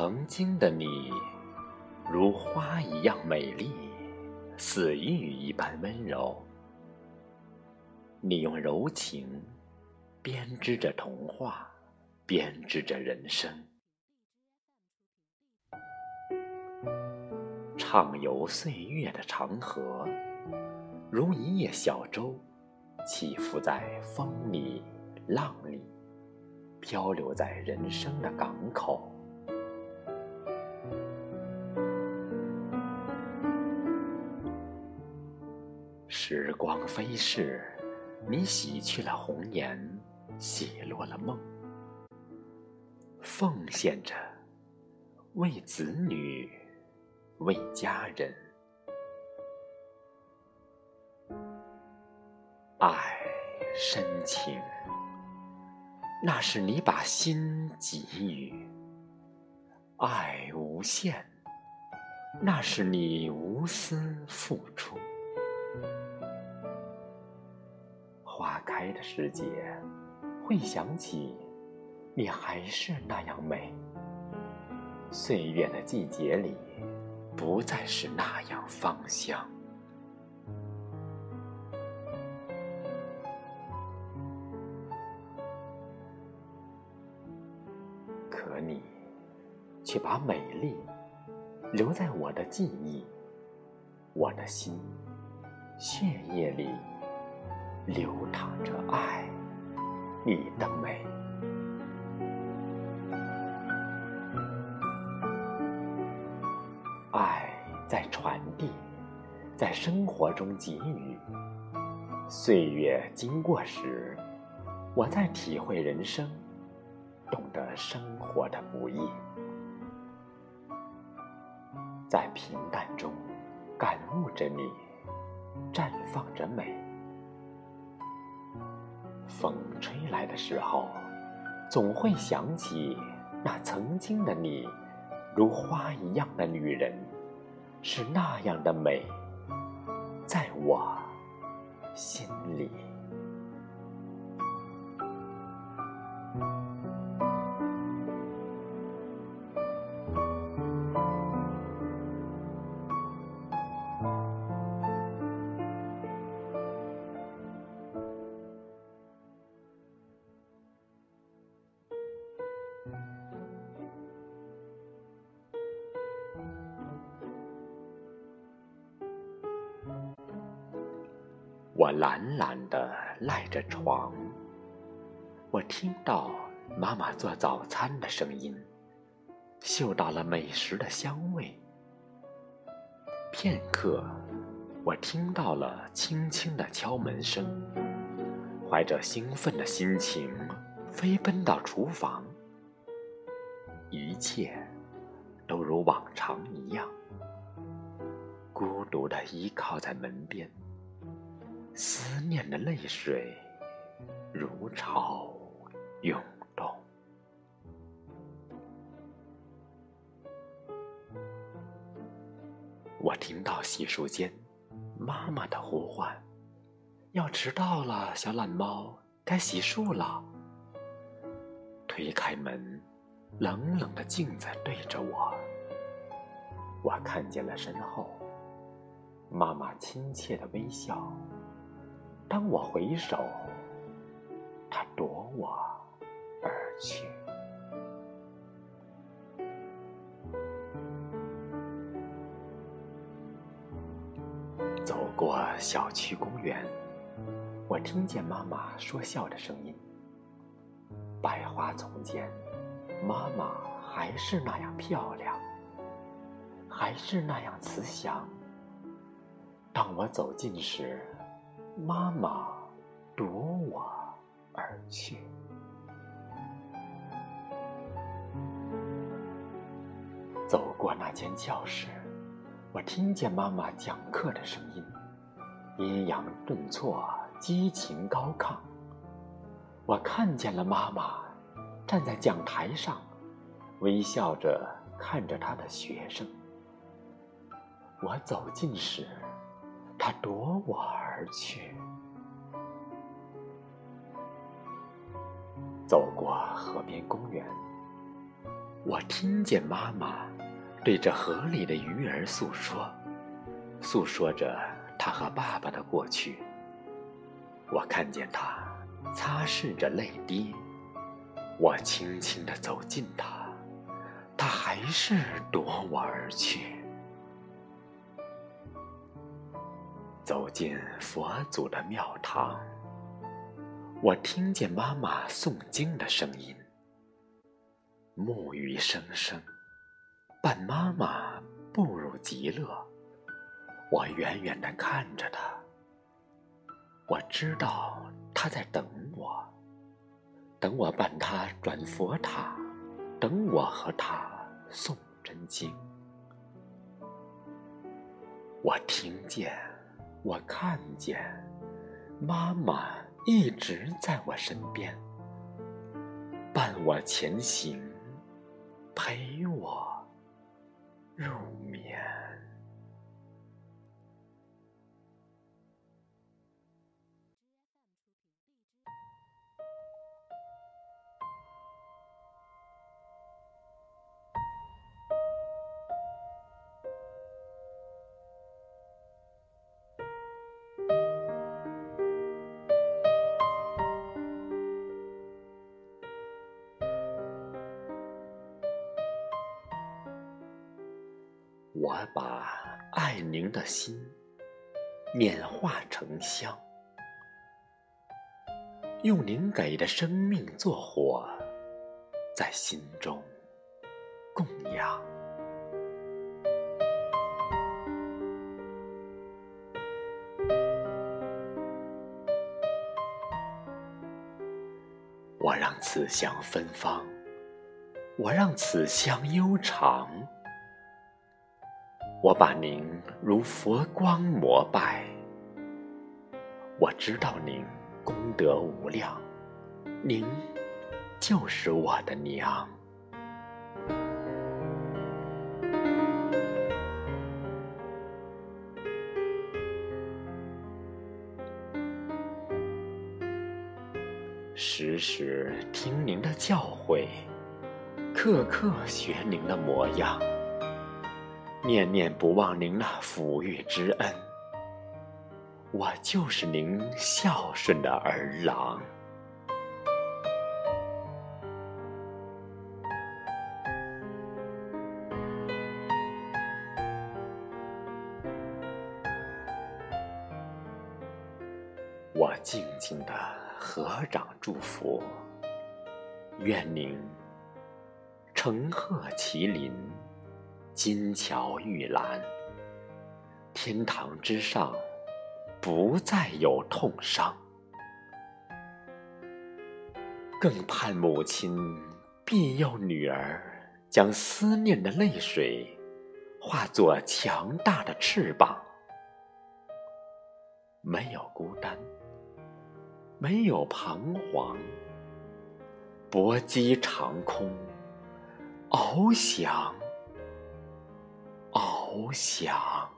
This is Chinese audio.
曾经的你，如花一样美丽，似玉一般温柔。你用柔情编织着童话，编织着人生。畅游岁月的长河，如一叶小舟，起伏在风里浪里，漂流在人生的港口。时光飞逝，你洗去了红颜，洗落了梦，奉献着为子女，为家人。爱深情，那是你把心给予；爱无限，那是你无私付出。开的时节，会想起你还是那样美；岁月的季节里，不再是那样芳香。可你，却把美丽留在我的记忆、我的心、血液里。流淌着爱，你的美。爱在传递，在生活中给予。岁月经过时，我在体会人生，懂得生活的不易。在平淡中，感悟着你，绽放着美。风吹来的时候，总会想起那曾经的你，如花一样的女人，是那样的美，在我心里。我懒懒的赖着床，我听到妈妈做早餐的声音，嗅到了美食的香味。片刻，我听到了轻轻的敲门声，怀着兴奋的心情飞奔到厨房，一切都如往常一样，孤独的依靠在门边。思念的泪水如潮涌动，我听到洗漱间妈妈的呼唤：“要迟到了，小懒猫，该洗漱了。”推开门，冷冷的镜子对着我，我看见了身后妈妈亲切的微笑。当我回首，他夺我而去。走过小区公园，我听见妈妈说笑的声音。百花丛间，妈妈还是那样漂亮，还是那样慈祥。当我走近时，妈妈夺我而去。走过那间教室，我听见妈妈讲课的声音，抑扬顿挫，激情高亢。我看见了妈妈站在讲台上，微笑着看着她的学生。我走近时，他夺我而。去，走过河边公园，我听见妈妈对着河里的鱼儿诉说，诉说着她和爸爸的过去。我看见她擦拭着泪滴，我轻轻地走近她，她还是夺我而去。走进佛祖的庙堂，我听见妈妈诵经的声音。木鱼声声，伴妈妈步入极乐。我远远地看着她，我知道她在等我，等我伴她转佛塔，等我和她诵真经。我听见，我看见，妈妈一直在我身边，伴我前行。陪我入我把爱您的心念化成香，用您给的生命做火，在心中供养。我让此香芬芳，我让此香悠长。我把您如佛光膜拜，我知道您功德无量，您就是我的娘。时时听您的教诲，刻刻学您的模样。念念不忘您那抚育之恩，我就是您孝顺的儿郎。我静静的合掌祝福，愿您承鹤麒麟。金桥玉兰，天堂之上不再有痛伤。更盼母亲庇佑女儿，将思念的泪水化作强大的翅膀，没有孤单，没有彷徨，搏击长空，翱翔。翱翔。